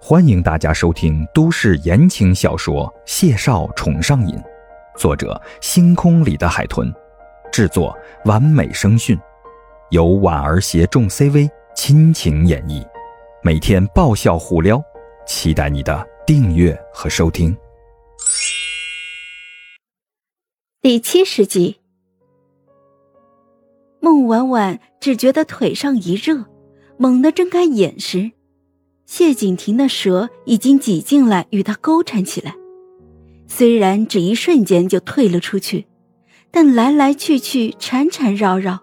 欢迎大家收听都市言情小说《谢少宠上瘾》，作者：星空里的海豚，制作：完美声讯，由婉儿携众 CV 亲情演绎，每天爆笑互撩，期待你的订阅和收听。第七十集，孟婉婉只觉得腿上一热，猛地睁开眼时。谢景亭的蛇已经挤进来与他勾缠起来，虽然只一瞬间就退了出去，但来来去去缠缠绕绕，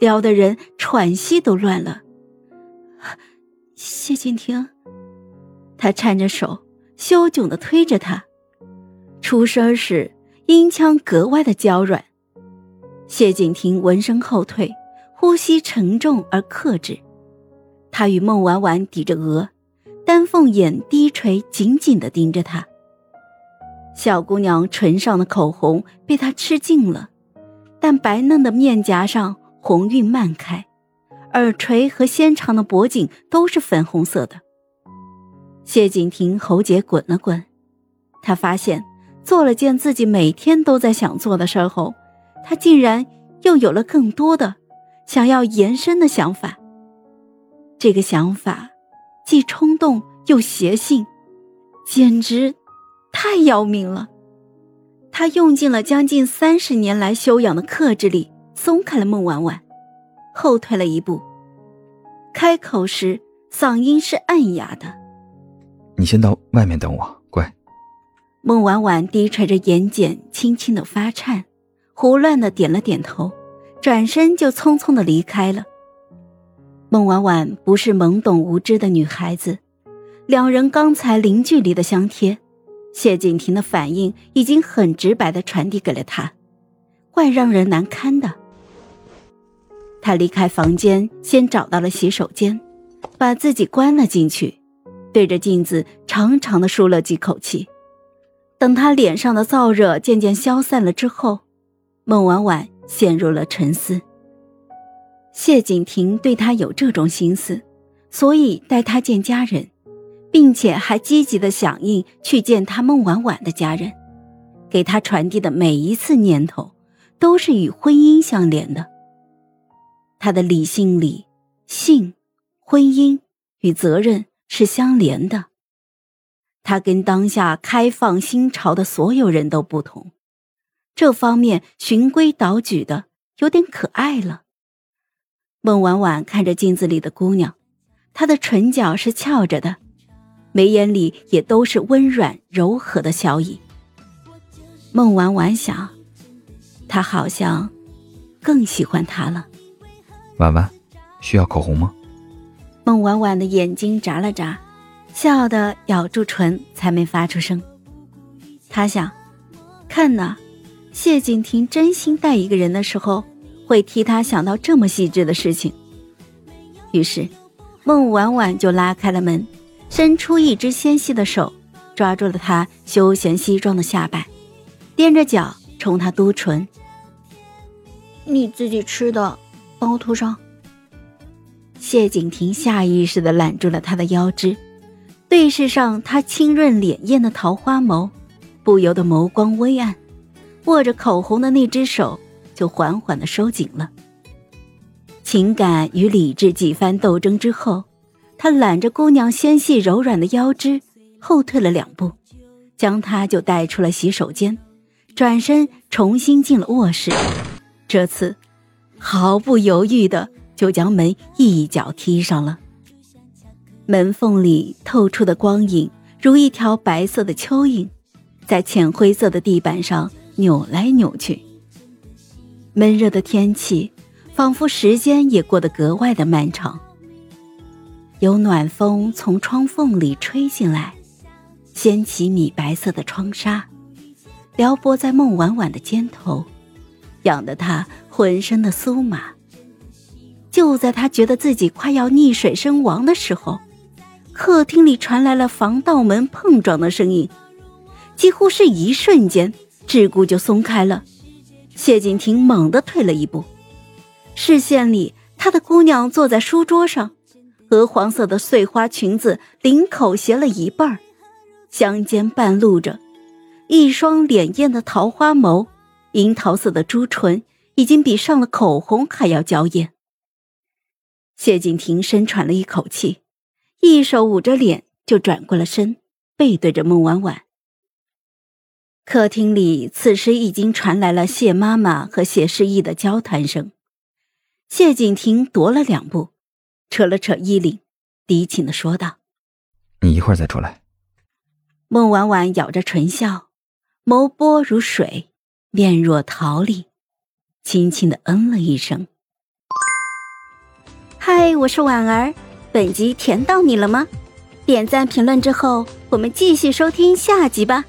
撩得人喘息都乱了。谢景亭，他颤着手，羞窘的推着他，出声时音腔格外的娇软。谢景亭闻声后退，呼吸沉重而克制，他与孟婉婉抵着额。丹凤眼低垂，紧紧的盯着他。小姑娘唇上的口红被他吃尽了，但白嫩的面颊上红晕漫开，耳垂和纤长的脖颈都是粉红色的。谢景亭喉结滚了滚，他发现做了件自己每天都在想做的事后，他竟然又有了更多的想要延伸的想法。这个想法。既冲动又邪性，简直太要命了。他用尽了将近三十年来修养的克制力，松开了孟婉婉，后退了一步。开口时，嗓音是暗哑的：“你先到外面等我，乖。”孟婉婉低垂着眼睑，轻轻的发颤，胡乱的点了点头，转身就匆匆的离开了。孟婉婉不是懵懂无知的女孩子，两人刚才零距离的相贴，谢景亭的反应已经很直白的传递给了她，怪让人难堪的。他离开房间，先找到了洗手间，把自己关了进去，对着镜子长长的舒了几口气。等他脸上的燥热渐渐消散了之后，孟婉婉陷入了沉思。谢景亭对他有这种心思，所以带他见家人，并且还积极的响应去见他孟婉婉的家人，给他传递的每一次念头，都是与婚姻相连的。他的理性里，性、婚姻与责任是相连的。他跟当下开放新潮的所有人都不同，这方面循规蹈矩的有点可爱了。孟婉婉看着镜子里的姑娘，她的唇角是翘着的，眉眼里也都是温软柔和的笑意。孟婉婉想，她好像更喜欢他了。婉婉，需要口红吗？孟婉婉的眼睛眨了眨，笑得咬住唇才没发出声。她想，看呐，谢景亭真心待一个人的时候。会替他想到这么细致的事情。于是，孟婉婉就拉开了门，伸出一只纤细的手，抓住了他休闲西装的下摆，踮着脚冲他嘟唇：“你自己吃的，帮我涂上。”谢景亭下意识地揽住了他的腰肢，对视上他清润潋滟的桃花眸，不由得眸光微暗，握着口红的那只手。就缓缓的收紧了。情感与理智几番斗争之后，他揽着姑娘纤细柔软的腰肢，后退了两步，将她就带出了洗手间，转身重新进了卧室。这次，毫不犹豫的就将门一脚踢上了。门缝里透出的光影，如一条白色的蚯蚓，在浅灰色的地板上扭来扭去。闷热的天气，仿佛时间也过得格外的漫长。有暖风从窗缝里吹进来，掀起米白色的窗纱，撩拨在孟婉婉的肩头，痒得她浑身的酥麻。就在她觉得自己快要溺水身亡的时候，客厅里传来了防盗门碰撞的声音，几乎是一瞬间，桎梏就松开了。谢景亭猛地退了一步，视线里他的姑娘坐在书桌上，鹅黄色的碎花裙子领口斜了一半儿，香肩半露着，一双潋艳的桃花眸，樱桃色的朱唇已经比上了口红还要娇艳。谢景亭深喘了一口气，一手捂着脸，就转过了身，背对着孟婉婉。客厅里此时已经传来了谢妈妈和谢诗意的交谈声。谢景亭踱了两步，扯了扯衣领，低情的说道：“你一会儿再出来。”孟婉婉咬着唇笑，眸波如水，面若桃李，轻轻的嗯了一声。嗨，我是婉儿，本集甜到你了吗？点赞评论之后，我们继续收听下集吧。